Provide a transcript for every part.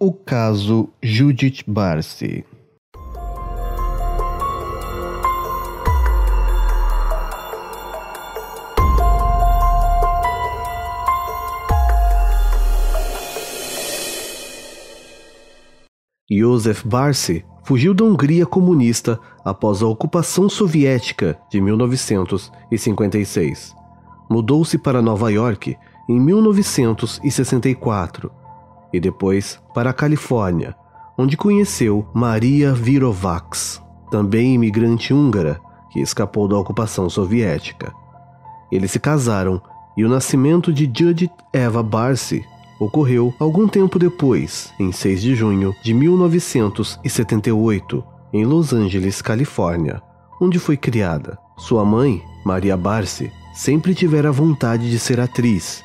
O caso Judith Barsi. Joseph Barsi fugiu da Hungria comunista após a ocupação soviética de 1956. Mudou-se para Nova York em 1964 e depois para a Califórnia, onde conheceu Maria Virovax, também imigrante húngara que escapou da ocupação soviética. Eles se casaram e o nascimento de Judith Eva Barsi ocorreu algum tempo depois, em 6 de junho de 1978, em Los Angeles, Califórnia, onde foi criada. Sua mãe, Maria Barsi, sempre tivera vontade de ser atriz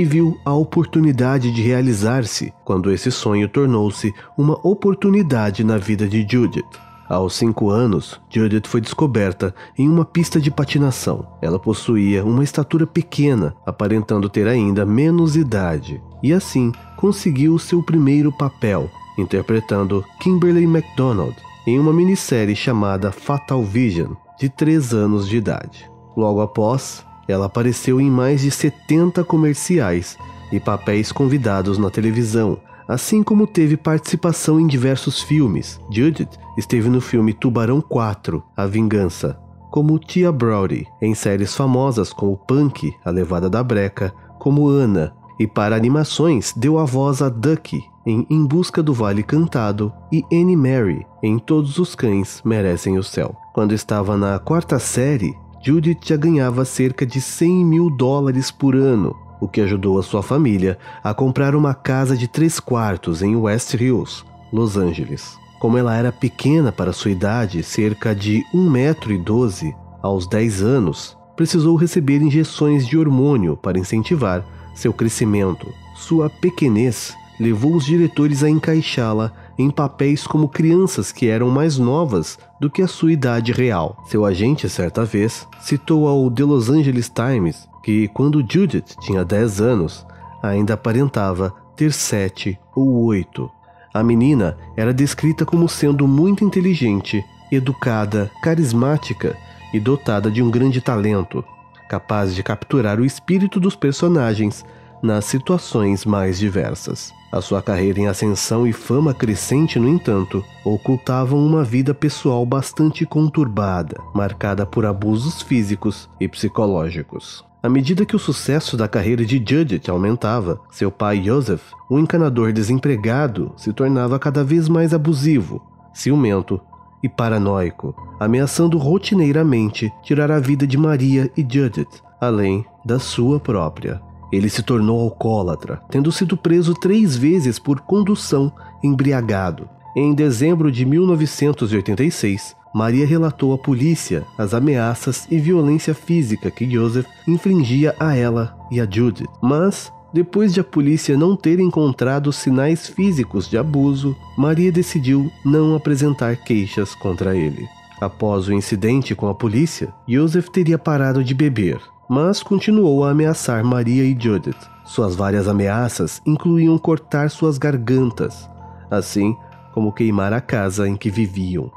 e viu a oportunidade de realizar-se quando esse sonho tornou-se uma oportunidade na vida de Judith. Aos cinco anos, Judith foi descoberta em uma pista de patinação. Ela possuía uma estatura pequena, aparentando ter ainda menos idade, e assim conseguiu seu primeiro papel, interpretando Kimberly MacDonald em uma minissérie chamada Fatal Vision, de três anos de idade. Logo após, ela apareceu em mais de 70 comerciais e papéis convidados na televisão, assim como teve participação em diversos filmes. Judith esteve no filme Tubarão 4 A Vingança, como Tia Brody, em séries famosas como Punk, A Levada da Breca, como Anna, e para animações deu a voz a Ducky em Em Busca do Vale Cantado e Annie Mary em Todos os Cães Merecem o Céu. Quando estava na quarta série, Judith já ganhava cerca de 100 mil dólares por ano, o que ajudou a sua família a comprar uma casa de três quartos em West Hills, Los Angeles. Como ela era pequena para sua idade, cerca de 1,12m, aos 10 anos, precisou receber injeções de hormônio para incentivar seu crescimento. Sua pequenez levou os diretores a encaixá-la em papéis como crianças que eram mais novas do que a sua idade real. Seu agente, certa vez, citou ao The Los Angeles Times que, quando Judith tinha 10 anos, ainda aparentava ter 7 ou 8. A menina era descrita como sendo muito inteligente, educada, carismática e dotada de um grande talento, capaz de capturar o espírito dos personagens nas situações mais diversas. A sua carreira em ascensão e fama crescente, no entanto, ocultavam uma vida pessoal bastante conturbada, marcada por abusos físicos e psicológicos. À medida que o sucesso da carreira de Judith aumentava, seu pai Joseph, um encanador desempregado, se tornava cada vez mais abusivo, ciumento e paranoico, ameaçando rotineiramente tirar a vida de Maria e Judith, além da sua própria. Ele se tornou alcoólatra, tendo sido preso três vezes por condução embriagado. Em dezembro de 1986, Maria relatou à polícia as ameaças e violência física que Joseph infligia a ela e a Judith. Mas, depois de a polícia não ter encontrado sinais físicos de abuso, Maria decidiu não apresentar queixas contra ele. Após o incidente com a polícia, Joseph teria parado de beber mas continuou a ameaçar Maria e Judith. Suas várias ameaças incluíam cortar suas gargantas, assim como queimar a casa em que viviam.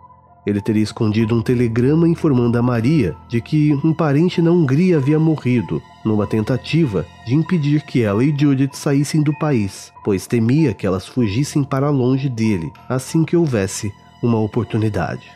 Ele teria escondido um telegrama informando a Maria de que um parente na Hungria havia morrido, numa tentativa de impedir que ela e Judith saíssem do país, pois temia que elas fugissem para longe dele assim que houvesse uma oportunidade.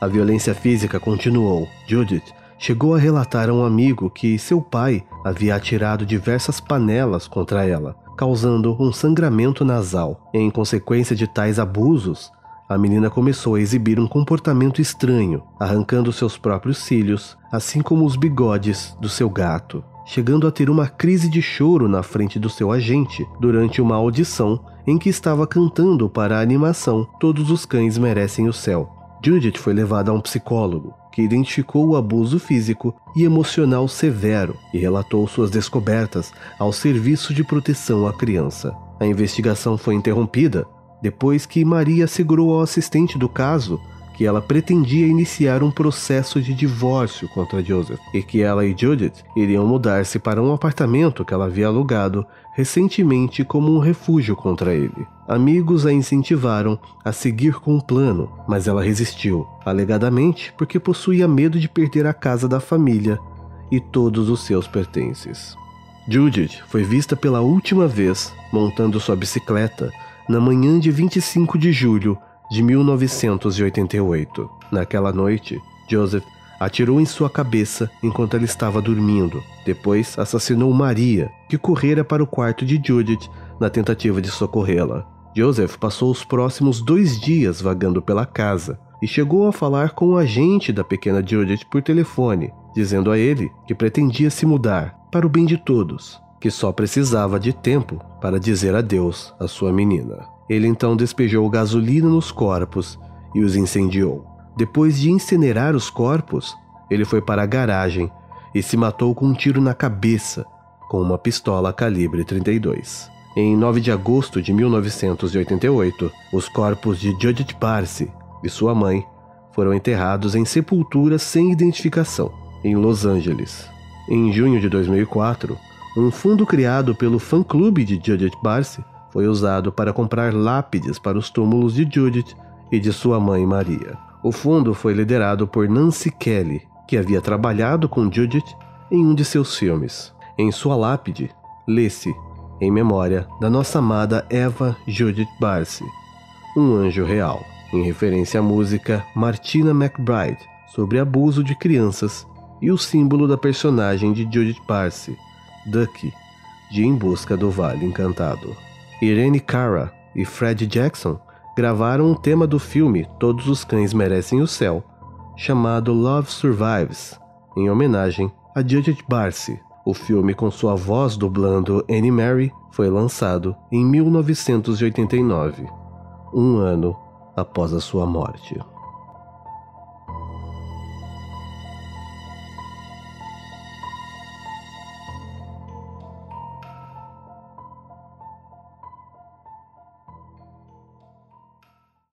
A violência física continuou. Judith chegou a relatar a um amigo que seu pai havia atirado diversas panelas contra ela, causando um sangramento nasal. Em consequência de tais abusos, a menina começou a exibir um comportamento estranho, arrancando seus próprios cílios, assim como os bigodes do seu gato, chegando a ter uma crise de choro na frente do seu agente durante uma audição em que estava cantando para a animação Todos os Cães Merecem o Céu. Judith foi levada a um psicólogo, que identificou o abuso físico e emocional severo e relatou suas descobertas ao Serviço de Proteção à Criança. A investigação foi interrompida depois que Maria assegurou ao assistente do caso que ela pretendia iniciar um processo de divórcio contra Joseph e que ela e Judith iriam mudar-se para um apartamento que ela havia alugado recentemente como um refúgio contra ele. Amigos a incentivaram a seguir com o plano, mas ela resistiu, alegadamente porque possuía medo de perder a casa da família e todos os seus pertences. Judith foi vista pela última vez montando sua bicicleta na manhã de 25 de julho de 1988. Naquela noite, Joseph atirou em sua cabeça enquanto ela estava dormindo. Depois, assassinou Maria, que correra para o quarto de Judith na tentativa de socorrê-la. Joseph passou os próximos dois dias vagando pela casa e chegou a falar com o agente da pequena Judith por telefone, dizendo a ele que pretendia se mudar para o bem de todos, que só precisava de tempo para dizer adeus à sua menina. Ele então despejou gasolina nos corpos e os incendiou. Depois de incinerar os corpos, ele foi para a garagem e se matou com um tiro na cabeça com uma pistola calibre 32. Em 9 de agosto de 1988, os corpos de Judith Parsi e sua mãe foram enterrados em sepulturas sem identificação, em Los Angeles. Em junho de 2004, um fundo criado pelo fã-clube de Judith Parsi foi usado para comprar lápides para os túmulos de Judith e de sua mãe Maria. O fundo foi liderado por Nancy Kelly, que havia trabalhado com Judith em um de seus filmes. Em sua lápide, lê-se, em memória da nossa amada Eva Judith Barcy, um anjo real, em referência à música Martina McBride sobre abuso de crianças e o símbolo da personagem de Judith Barcy, Ducky, de Em Busca do Vale Encantado. Irene Cara e Fred Jackson gravaram um tema do filme Todos os Cães Merecem o Céu, chamado Love Survives, em homenagem a Judith Barcy. O filme, com sua voz dublando Annie Mary, foi lançado em 1989, um ano após a sua morte.